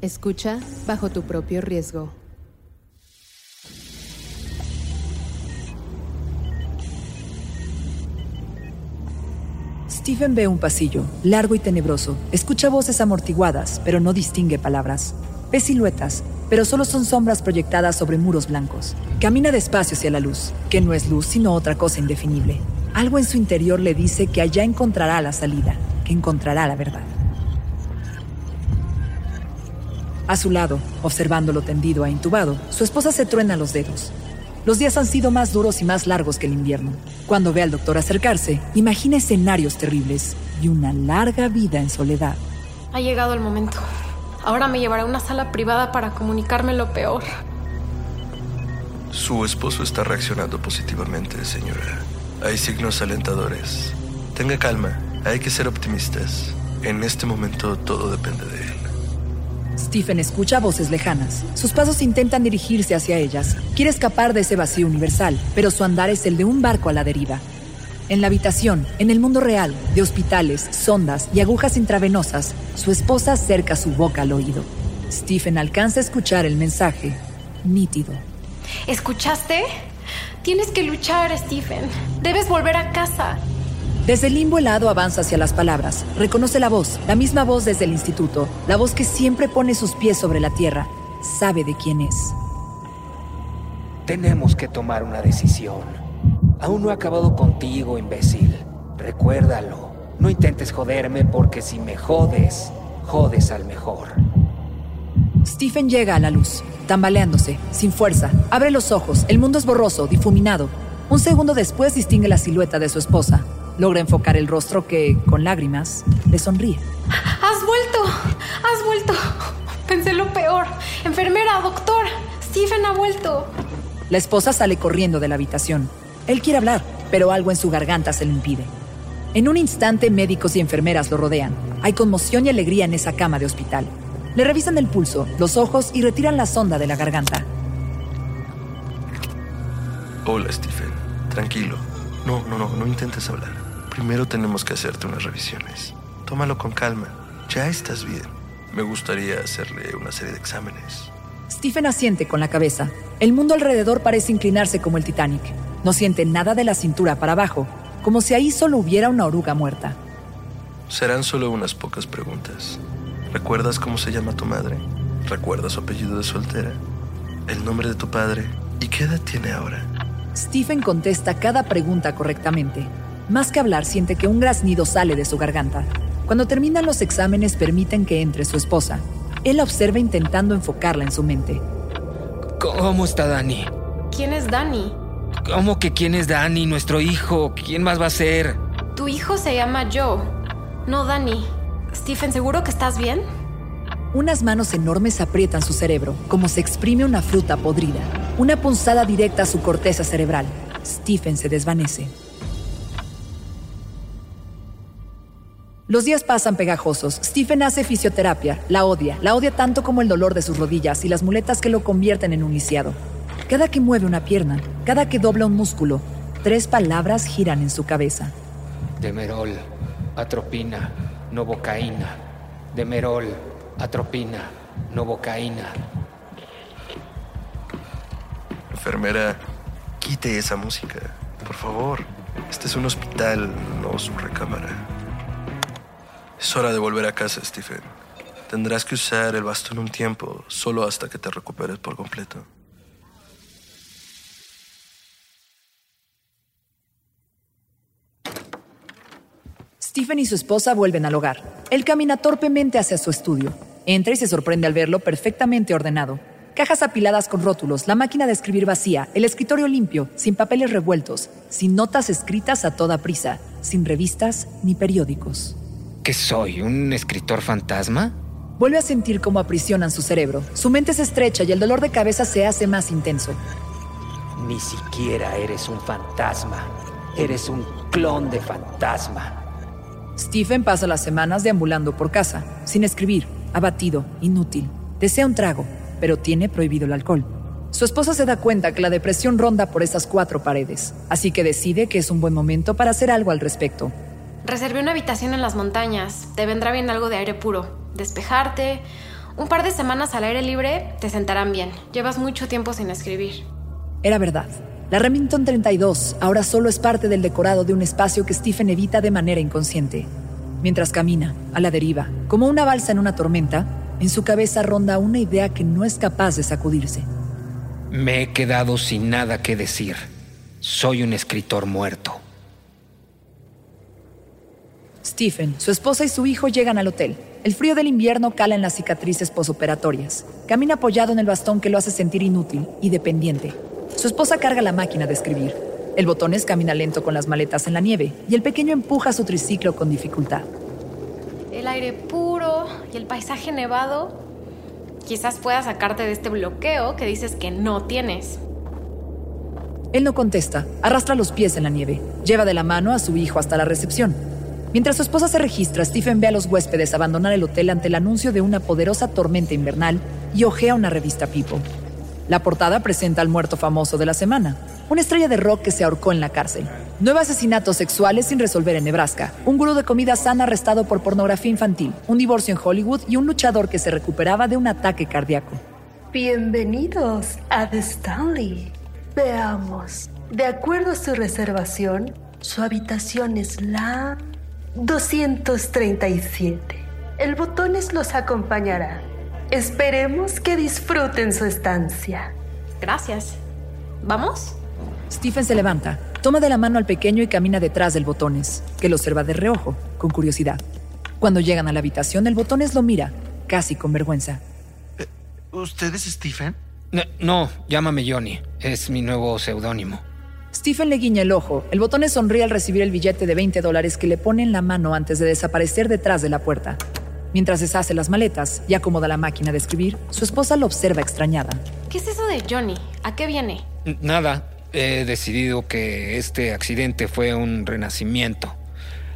Escucha bajo tu propio riesgo. Stephen ve un pasillo, largo y tenebroso. Escucha voces amortiguadas, pero no distingue palabras. Ve siluetas, pero solo son sombras proyectadas sobre muros blancos. Camina despacio hacia la luz, que no es luz sino otra cosa indefinible. Algo en su interior le dice que allá encontrará la salida, que encontrará la verdad. A su lado, observándolo tendido e intubado, su esposa se truena los dedos. Los días han sido más duros y más largos que el invierno. Cuando ve al doctor acercarse, imagina escenarios terribles y una larga vida en soledad. Ha llegado el momento. Ahora me llevará a una sala privada para comunicarme lo peor. Su esposo está reaccionando positivamente, señora. Hay signos alentadores. Tenga calma, hay que ser optimistas. En este momento todo depende de él. Stephen escucha voces lejanas. Sus pasos intentan dirigirse hacia ellas. Quiere escapar de ese vacío universal, pero su andar es el de un barco a la deriva. En la habitación, en el mundo real, de hospitales, sondas y agujas intravenosas, su esposa acerca su boca al oído. Stephen alcanza a escuchar el mensaje, nítido. ¿Escuchaste? Tienes que luchar, Stephen. Debes volver a casa. Desde el limbo helado avanza hacia las palabras. Reconoce la voz, la misma voz desde el instituto, la voz que siempre pone sus pies sobre la tierra. Sabe de quién es. Tenemos que tomar una decisión. Aún no he acabado contigo, imbécil. Recuérdalo. No intentes joderme porque si me jodes, jodes al mejor. Stephen llega a la luz, tambaleándose, sin fuerza. Abre los ojos. El mundo es borroso, difuminado. Un segundo después distingue la silueta de su esposa. Logra enfocar el rostro que, con lágrimas, le sonríe. ¡Has vuelto! ¡Has vuelto! Pensé lo peor. Enfermera, doctor. Stephen ha vuelto. La esposa sale corriendo de la habitación. Él quiere hablar, pero algo en su garganta se lo impide. En un instante, médicos y enfermeras lo rodean. Hay conmoción y alegría en esa cama de hospital. Le revisan el pulso, los ojos y retiran la sonda de la garganta. Hola, Stephen. Tranquilo. No, no, no, no intentes hablar. Primero tenemos que hacerte unas revisiones. Tómalo con calma. Ya estás bien. Me gustaría hacerle una serie de exámenes. Stephen asiente con la cabeza. El mundo alrededor parece inclinarse como el Titanic. No siente nada de la cintura para abajo, como si ahí solo hubiera una oruga muerta. Serán solo unas pocas preguntas. ¿Recuerdas cómo se llama tu madre? ¿Recuerdas su apellido de soltera? ¿El nombre de tu padre? ¿Y qué edad tiene ahora? Stephen contesta cada pregunta correctamente. Más que hablar, siente que un graznido sale de su garganta. Cuando terminan los exámenes, permiten que entre su esposa. Él la observa intentando enfocarla en su mente. ¿Cómo está Dani? ¿Quién es Danny? ¿Cómo que quién es Dani, nuestro hijo? ¿Quién más va a ser? Tu hijo se llama Joe, no Danny. Stephen, ¿seguro que estás bien? Unas manos enormes aprietan su cerebro, como se exprime una fruta podrida. Una punzada directa a su corteza cerebral. Stephen se desvanece. Los días pasan pegajosos. Stephen hace fisioterapia, la odia, la odia tanto como el dolor de sus rodillas y las muletas que lo convierten en un lisiado. Cada que mueve una pierna, cada que dobla un músculo, tres palabras giran en su cabeza. Demerol, atropina, novocaína. Demerol, atropina, novocaína. Enfermera, quite esa música. Por favor. Este es un hospital, no su recámara. Es hora de volver a casa, Stephen. Tendrás que usar el bastón un tiempo, solo hasta que te recuperes por completo. Stephen y su esposa vuelven al hogar. Él camina torpemente hacia su estudio. Entra y se sorprende al verlo perfectamente ordenado. Cajas apiladas con rótulos, la máquina de escribir vacía, el escritorio limpio, sin papeles revueltos, sin notas escritas a toda prisa, sin revistas ni periódicos. ¿Qué soy? ¿Un escritor fantasma? Vuelve a sentir cómo aprisionan su cerebro. Su mente se estrecha y el dolor de cabeza se hace más intenso. Ni siquiera eres un fantasma. Eres un clon de fantasma. Stephen pasa las semanas deambulando por casa, sin escribir, abatido, inútil. Desea un trago, pero tiene prohibido el alcohol. Su esposa se da cuenta que la depresión ronda por esas cuatro paredes, así que decide que es un buen momento para hacer algo al respecto. Reservé una habitación en las montañas. Te vendrá bien algo de aire puro. Despejarte. Un par de semanas al aire libre te sentarán bien. Llevas mucho tiempo sin escribir. Era verdad. La Remington 32 ahora solo es parte del decorado de un espacio que Stephen evita de manera inconsciente. Mientras camina, a la deriva, como una balsa en una tormenta, en su cabeza ronda una idea que no es capaz de sacudirse. Me he quedado sin nada que decir. Soy un escritor muerto. Stephen, su esposa y su hijo llegan al hotel. El frío del invierno cala en las cicatrices posoperatorias. Camina apoyado en el bastón que lo hace sentir inútil y dependiente. Su esposa carga la máquina de escribir. El botones camina lento con las maletas en la nieve y el pequeño empuja su triciclo con dificultad el aire puro y el paisaje nevado, quizás pueda sacarte de este bloqueo que dices que no tienes. Él no contesta, arrastra los pies en la nieve, lleva de la mano a su hijo hasta la recepción. Mientras su esposa se registra, Stephen ve a los huéspedes abandonar el hotel ante el anuncio de una poderosa tormenta invernal y ojea una revista People. La portada presenta al muerto famoso de la semana, una estrella de rock que se ahorcó en la cárcel. Nueve asesinatos sexuales sin resolver en Nebraska, un gurú de comida sana arrestado por pornografía infantil, un divorcio en Hollywood y un luchador que se recuperaba de un ataque cardíaco. Bienvenidos a The Stanley. Veamos. De acuerdo a su reservación, su habitación es la 237. El botones los acompañará. Esperemos que disfruten su estancia. Gracias. ¿Vamos? Stephen se levanta, toma de la mano al pequeño y camina detrás del botones, que lo observa de reojo, con curiosidad. Cuando llegan a la habitación, el botones lo mira, casi con vergüenza. Eh, ¿Usted es Stephen? No, no, llámame Johnny. Es mi nuevo seudónimo. Stephen le guiña el ojo. El botones sonríe al recibir el billete de 20 dólares que le pone en la mano antes de desaparecer detrás de la puerta. Mientras deshace las maletas y acomoda la máquina de escribir, su esposa lo observa extrañada. ¿Qué es eso de Johnny? ¿A qué viene? Nada. He decidido que este accidente fue un renacimiento.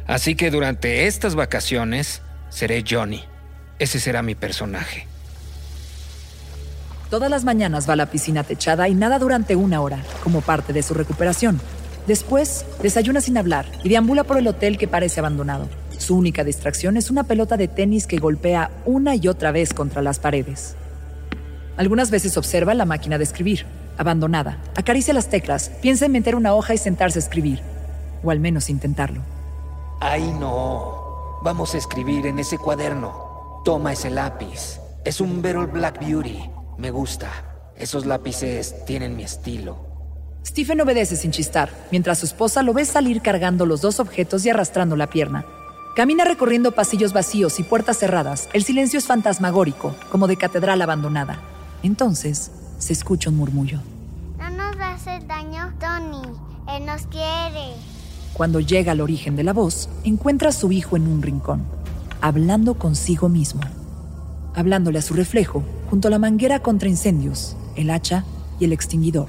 Así que durante estas vacaciones seré Johnny. Ese será mi personaje. Todas las mañanas va a la piscina techada y nada durante una hora, como parte de su recuperación. Después, desayuna sin hablar y deambula por el hotel que parece abandonado. Su única distracción es una pelota de tenis que golpea una y otra vez contra las paredes. Algunas veces observa la máquina de escribir, abandonada. Acaricia las teclas, piensa en meter una hoja y sentarse a escribir. O al menos intentarlo. ¡Ay, no! Vamos a escribir en ese cuaderno. Toma ese lápiz. Es un Beryl Black Beauty. Me gusta. Esos lápices tienen mi estilo. Stephen obedece sin chistar, mientras su esposa lo ve salir cargando los dos objetos y arrastrando la pierna. Camina recorriendo pasillos vacíos y puertas cerradas. El silencio es fantasmagórico, como de catedral abandonada. Entonces, se escucha un murmullo. No nos hace daño, Tony. Él nos quiere. Cuando llega al origen de la voz, encuentra a su hijo en un rincón, hablando consigo mismo. Hablándole a su reflejo, junto a la manguera contra incendios, el hacha y el extinguidor.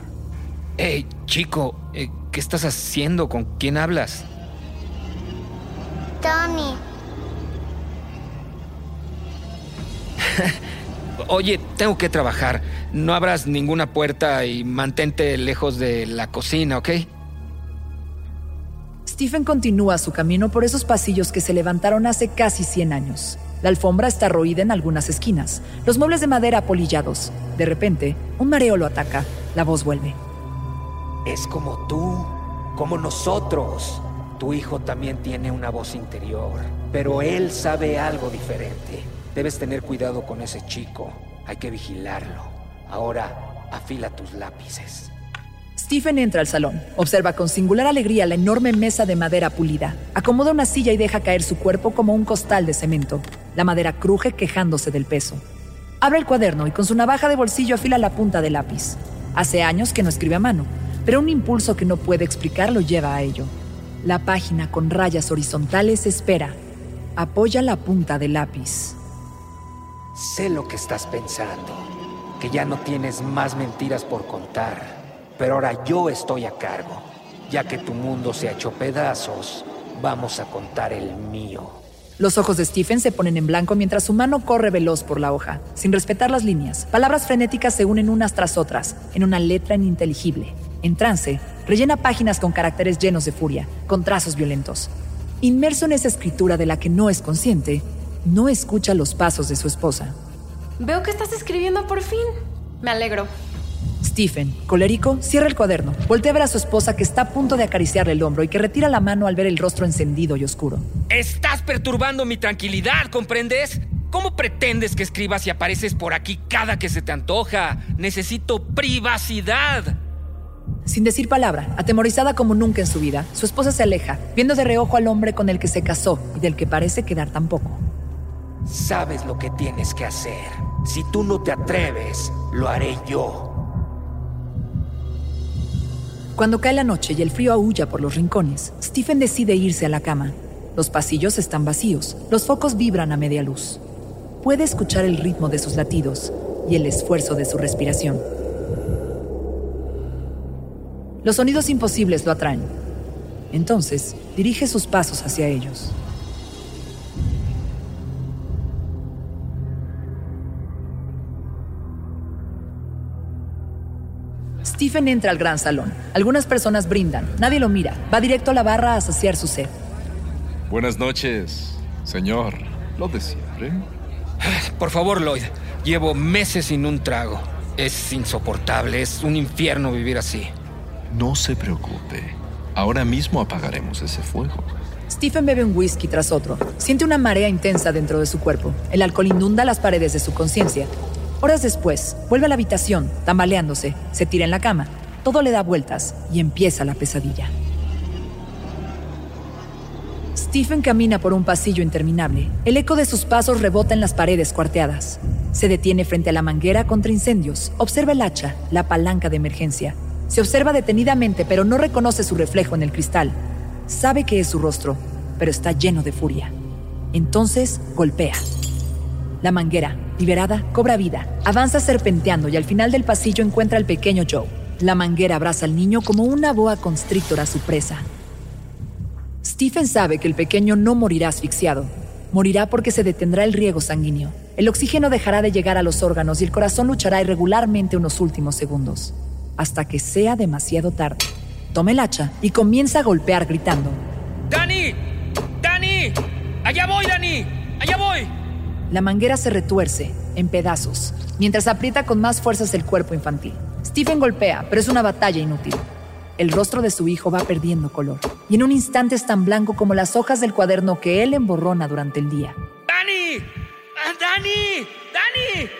Hey, chico, eh, ¿qué estás haciendo? ¿Con quién hablas? Tony. Oye, tengo que trabajar. No abras ninguna puerta y mantente lejos de la cocina, ¿ok? Stephen continúa su camino por esos pasillos que se levantaron hace casi 100 años. La alfombra está roída en algunas esquinas, los muebles de madera apolillados. De repente, un mareo lo ataca. La voz vuelve. Es como tú, como nosotros. Tu hijo también tiene una voz interior, pero él sabe algo diferente. Debes tener cuidado con ese chico. Hay que vigilarlo. Ahora, afila tus lápices. Stephen entra al salón, observa con singular alegría la enorme mesa de madera pulida, acomoda una silla y deja caer su cuerpo como un costal de cemento. La madera cruje quejándose del peso. Abre el cuaderno y con su navaja de bolsillo afila la punta del lápiz. Hace años que no escribe a mano, pero un impulso que no puede explicar lo lleva a ello. La página con rayas horizontales espera. Apoya la punta del lápiz. Sé lo que estás pensando, que ya no tienes más mentiras por contar, pero ahora yo estoy a cargo. Ya que tu mundo se ha hecho pedazos, vamos a contar el mío. Los ojos de Stephen se ponen en blanco mientras su mano corre veloz por la hoja, sin respetar las líneas. Palabras frenéticas se unen unas tras otras, en una letra ininteligible. En trance, rellena páginas con caracteres llenos de furia, con trazos violentos. Inmerso en esa escritura de la que no es consciente, no escucha los pasos de su esposa. Veo que estás escribiendo por fin. Me alegro. Stephen, colérico, cierra el cuaderno, voltea a ver a su esposa que está a punto de acariciarle el hombro y que retira la mano al ver el rostro encendido y oscuro. Estás perturbando mi tranquilidad, ¿comprendes? ¿Cómo pretendes que escribas y apareces por aquí cada que se te antoja? Necesito privacidad. Sin decir palabra, atemorizada como nunca en su vida, su esposa se aleja, viendo de reojo al hombre con el que se casó y del que parece quedar tan poco. Sabes lo que tienes que hacer. Si tú no te atreves, lo haré yo. Cuando cae la noche y el frío aúlla por los rincones, Stephen decide irse a la cama. Los pasillos están vacíos, los focos vibran a media luz. Puede escuchar el ritmo de sus latidos y el esfuerzo de su respiración. Los sonidos imposibles lo atraen. Entonces, dirige sus pasos hacia ellos. Stephen entra al gran salón. Algunas personas brindan. Nadie lo mira. Va directo a la barra a saciar su sed. Buenas noches, señor. Lo de siempre. Por favor, Lloyd. Llevo meses sin un trago. Es insoportable. Es un infierno vivir así. No se preocupe. Ahora mismo apagaremos ese fuego. Stephen bebe un whisky tras otro. Siente una marea intensa dentro de su cuerpo. El alcohol inunda las paredes de su conciencia. Horas después, vuelve a la habitación, tambaleándose, se tira en la cama. Todo le da vueltas y empieza la pesadilla. Stephen camina por un pasillo interminable. El eco de sus pasos rebota en las paredes cuarteadas. Se detiene frente a la manguera contra incendios. Observa el hacha, la palanca de emergencia. Se observa detenidamente, pero no reconoce su reflejo en el cristal. Sabe que es su rostro, pero está lleno de furia. Entonces golpea. La manguera, liberada, cobra vida, avanza serpenteando y al final del pasillo encuentra al pequeño Joe. La manguera abraza al niño como una boa constrictora a su presa. Stephen sabe que el pequeño no morirá asfixiado. Morirá porque se detendrá el riego sanguíneo. El oxígeno dejará de llegar a los órganos y el corazón luchará irregularmente unos últimos segundos, hasta que sea demasiado tarde. Toma el hacha y comienza a golpear gritando. ¡Dani! ¡Dani! ¡Allá voy, Dani! ¡Allá voy! La manguera se retuerce, en pedazos, mientras aprieta con más fuerzas el cuerpo infantil. Stephen golpea, pero es una batalla inútil. El rostro de su hijo va perdiendo color, y en un instante es tan blanco como las hojas del cuaderno que él emborrona durante el día. ¡Dani! ¡Ah, ¡Dani! ¡Dani!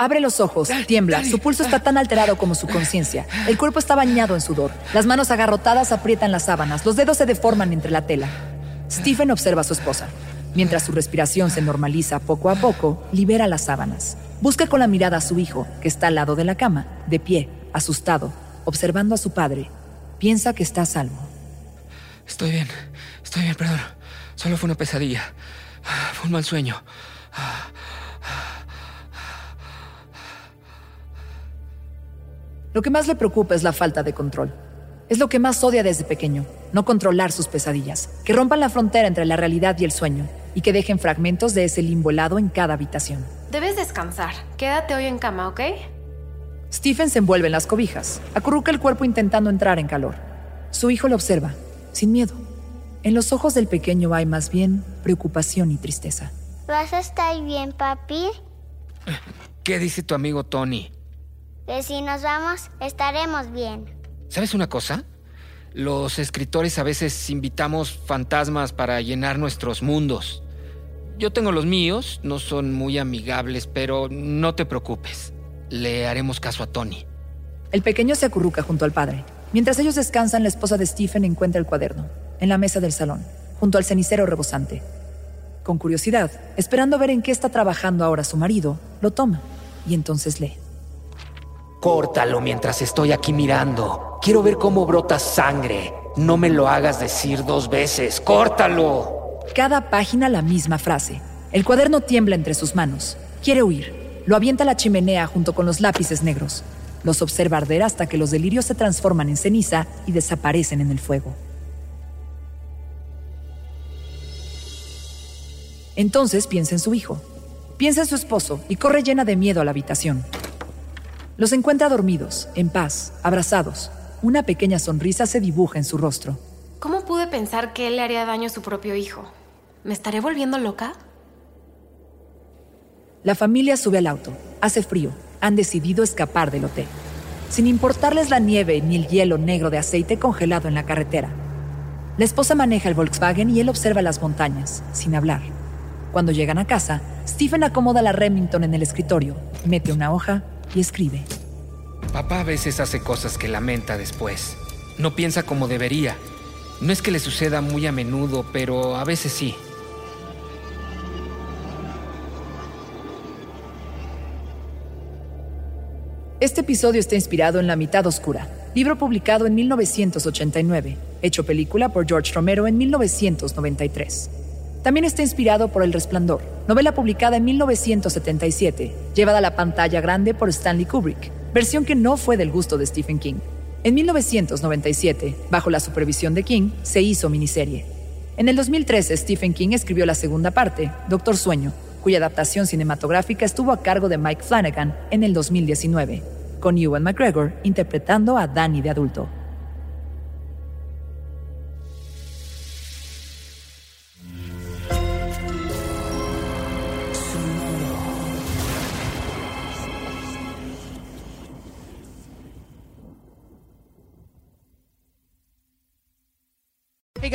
Abre los ojos, tiembla, su pulso está tan alterado como su conciencia. El cuerpo está bañado en sudor. Las manos agarrotadas aprietan las sábanas, los dedos se deforman entre la tela. Stephen observa a su esposa. Mientras su respiración se normaliza poco a poco, libera las sábanas. Busca con la mirada a su hijo, que está al lado de la cama, de pie, asustado, observando a su padre. Piensa que está a salvo. Estoy bien, estoy bien, perdón. Solo fue una pesadilla. Fue un mal sueño. Lo que más le preocupa es la falta de control. Es lo que más odia desde pequeño, no controlar sus pesadillas, que rompan la frontera entre la realidad y el sueño, y que dejen fragmentos de ese limbo helado en cada habitación. Debes descansar. Quédate hoy en cama, ¿ok? Stephen se envuelve en las cobijas, acurruca el cuerpo intentando entrar en calor. Su hijo lo observa, sin miedo. En los ojos del pequeño hay más bien preocupación y tristeza. ¿Vas a estar bien, papi? ¿Qué dice tu amigo Tony? Que si nos vamos, estaremos bien. ¿Sabes una cosa? Los escritores a veces invitamos fantasmas para llenar nuestros mundos. Yo tengo los míos, no son muy amigables, pero no te preocupes. Le haremos caso a Tony. El pequeño se acurruca junto al padre. Mientras ellos descansan, la esposa de Stephen encuentra el cuaderno, en la mesa del salón, junto al cenicero rebosante. Con curiosidad, esperando ver en qué está trabajando ahora su marido, lo toma y entonces lee. Córtalo mientras estoy aquí mirando. Quiero ver cómo brota sangre. No me lo hagas decir dos veces. ¡Córtalo! Cada página la misma frase. El cuaderno tiembla entre sus manos. Quiere huir. Lo avienta a la chimenea junto con los lápices negros. Los observa arder hasta que los delirios se transforman en ceniza y desaparecen en el fuego. Entonces piensa en su hijo. Piensa en su esposo y corre llena de miedo a la habitación. Los encuentra dormidos, en paz, abrazados. Una pequeña sonrisa se dibuja en su rostro. ¿Cómo pude pensar que él le haría daño a su propio hijo? ¿Me estaré volviendo loca? La familia sube al auto. Hace frío. Han decidido escapar del hotel. Sin importarles la nieve ni el hielo negro de aceite congelado en la carretera. La esposa maneja el Volkswagen y él observa las montañas, sin hablar. Cuando llegan a casa, Stephen acomoda la Remington en el escritorio, mete una hoja y escribe. Papá a veces hace cosas que lamenta después. No piensa como debería. No es que le suceda muy a menudo, pero a veces sí. Este episodio está inspirado en La mitad oscura, libro publicado en 1989, hecho película por George Romero en 1993. También está inspirado por El Resplandor, novela publicada en 1977, llevada a la pantalla grande por Stanley Kubrick, versión que no fue del gusto de Stephen King. En 1997, bajo la supervisión de King, se hizo miniserie. En el 2013, Stephen King escribió la segunda parte, Doctor Sueño, cuya adaptación cinematográfica estuvo a cargo de Mike Flanagan en el 2019, con Ewan McGregor interpretando a Danny de adulto.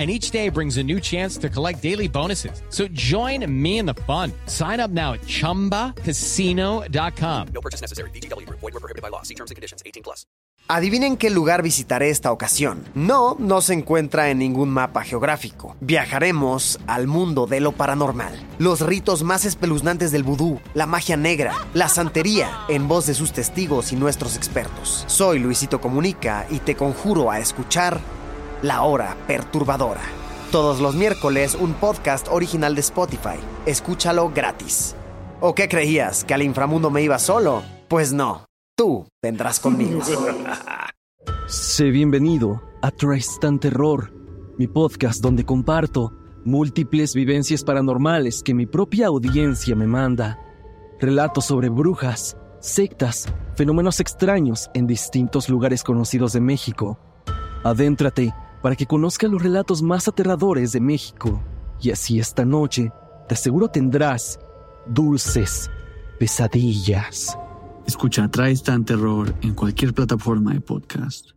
And each day brings a new chance to collect daily bonuses. So join me in the fun. Sign up now at chumbacasino.com. No purchase necessary. Group. Void were prohibited by law. See terms and conditions. 18 plus. Adivinen qué lugar visitaré esta ocasión. No, no se encuentra en ningún mapa geográfico. Viajaremos al mundo de lo paranormal. Los ritos más espeluznantes del vudú, la magia negra, la santería, en voz de sus testigos y nuestros expertos. Soy Luisito Comunica y te conjuro a escuchar La Hora Perturbadora. Todos los miércoles un podcast original de Spotify. Escúchalo gratis. ¿O qué creías? ¿Que al inframundo me iba solo? Pues no. Tú vendrás conmigo. Sé bienvenido a Tristan Terror, mi podcast donde comparto múltiples vivencias paranormales que mi propia audiencia me manda. Relatos sobre brujas, sectas, fenómenos extraños en distintos lugares conocidos de México. Adéntrate para que conozca los relatos más aterradores de México. Y así esta noche, te aseguro tendrás dulces pesadillas. Escucha Tristan Terror en cualquier plataforma de podcast.